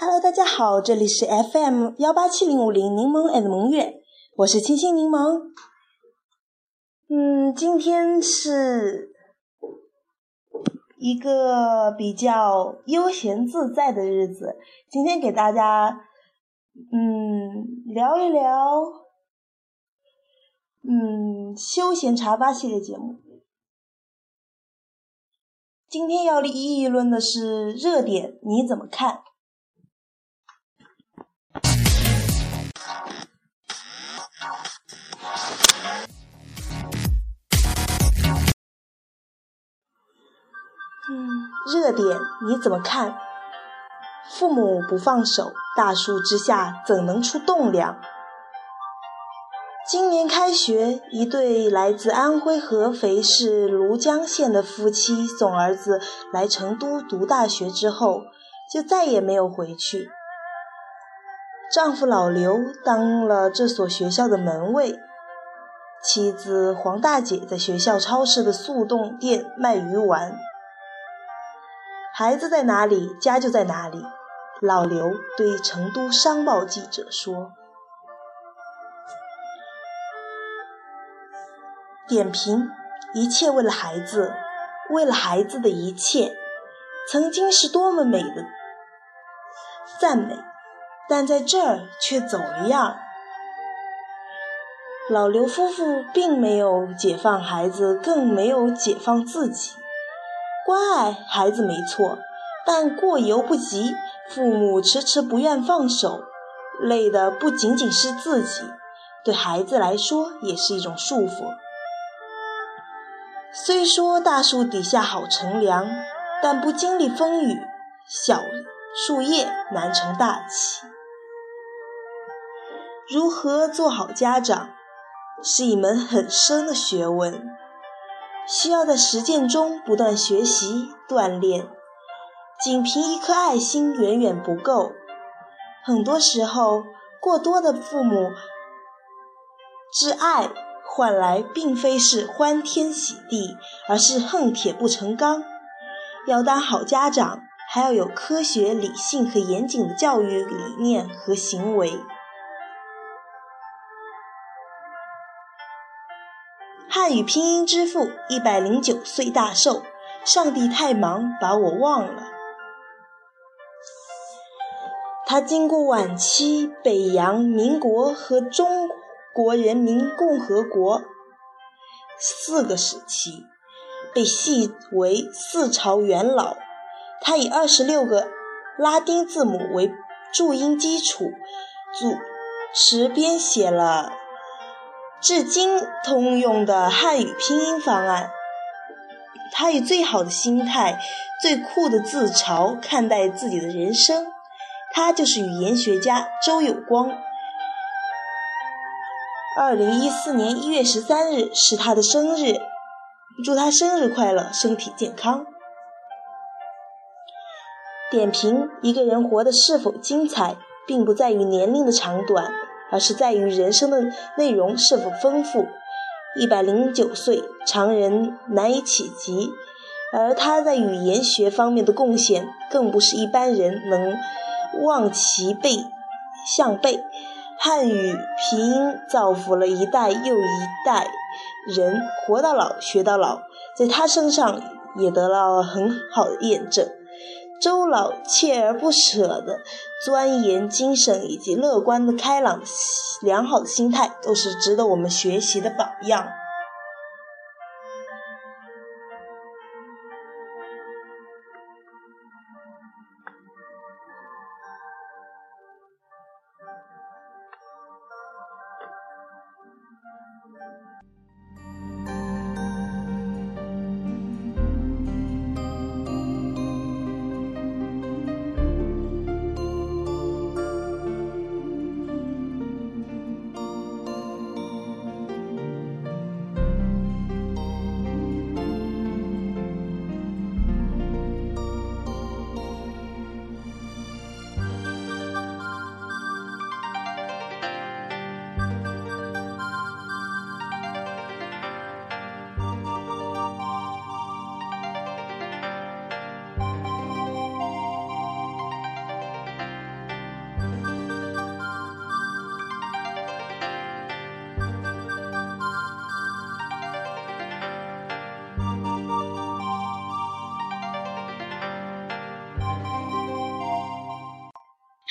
大家好，这里是 FM 幺八七零五零柠檬 and 萌月，我是清新柠檬。嗯，今天是一个比较悠闲自在的日子，今天给大家嗯聊一聊嗯休闲茶吧系列节目。今天要议论的是热点，你怎么看？热点你怎么看？父母不放手，大树之下怎能出栋梁？今年开学，一对来自安徽合肥市庐江县的夫妻送儿子来成都读大学之后，就再也没有回去。丈夫老刘当了这所学校的门卫，妻子黄大姐在学校超市的速冻店卖鱼丸。孩子在哪里，家就在哪里。老刘对成都商报记者说。点评：一切为了孩子，为了孩子的一切，曾经是多么美的赞美，但在这儿却走了样。老刘夫妇并没有解放孩子，更没有解放自己。关爱孩子没错，但过犹不及。父母迟迟不愿放手，累的不仅仅是自己，对孩子来说也是一种束缚。虽说大树底下好乘凉，但不经历风雨，小树叶难成大器。如何做好家长，是一门很深的学问，需要在实践中不断学习锻炼。仅凭一颗爱心远远不够，很多时候，过多的父母之爱。换来并非是欢天喜地，而是恨铁不成钢。要当好家长，还要有科学、理性和严谨的教育理念和行为。汉语拼音之父，一百零九岁大寿，上帝太忙把我忘了。他经过晚期北洋民国和中。国人民共和国四个时期被戏为四朝元老。他以二十六个拉丁字母为注音基础，组持编写了至今通用的汉语拼音方案。他以最好的心态、最酷的自嘲看待自己的人生。他就是语言学家周有光。二零一四年一月十三日是他的生日，祝他生日快乐，身体健康。点评：一个人活得是否精彩，并不在于年龄的长短，而是在于人生的内容是否丰富。一百零九岁，常人难以企及，而他在语言学方面的贡献，更不是一般人能望其背项背。汉语拼音造福了一代又一代人，活到老学到老，在他身上也得到了很好的验证。周老锲而不舍的钻研精神以及乐观的开朗良好的心态，都是值得我们学习的榜样。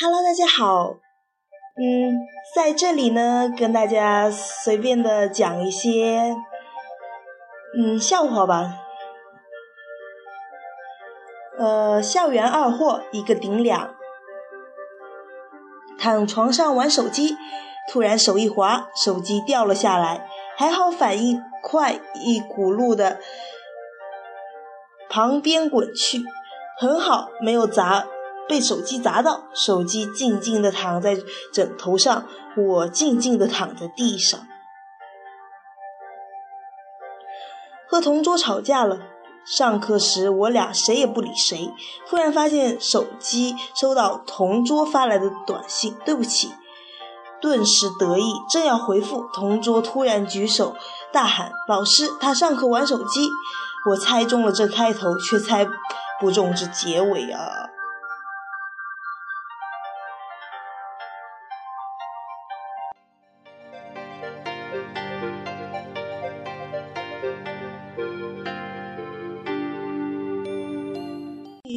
Hello，大家好。嗯，在这里呢，跟大家随便的讲一些嗯笑话吧。呃，校园二货一个顶两，躺床上玩手机，突然手一滑，手机掉了下来，还好反应快，一骨碌的旁边滚去，很好，没有砸。被手机砸到，手机静静地躺在枕头上，我静静地躺在地上。和同桌吵架了，上课时我俩谁也不理谁。忽然发现手机收到同桌发来的短信，对不起，顿时得意，正要回复，同桌突然举手大喊：“老师，他上课玩手机！”我猜中了这开头，却猜不中这结尾啊。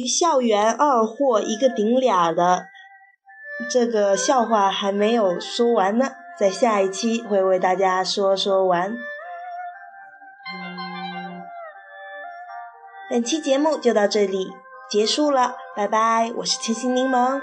校园二货一个顶俩的这个笑话还没有说完呢，在下一期会为大家说说完。本期节目就到这里结束了，拜拜！我是清新柠檬。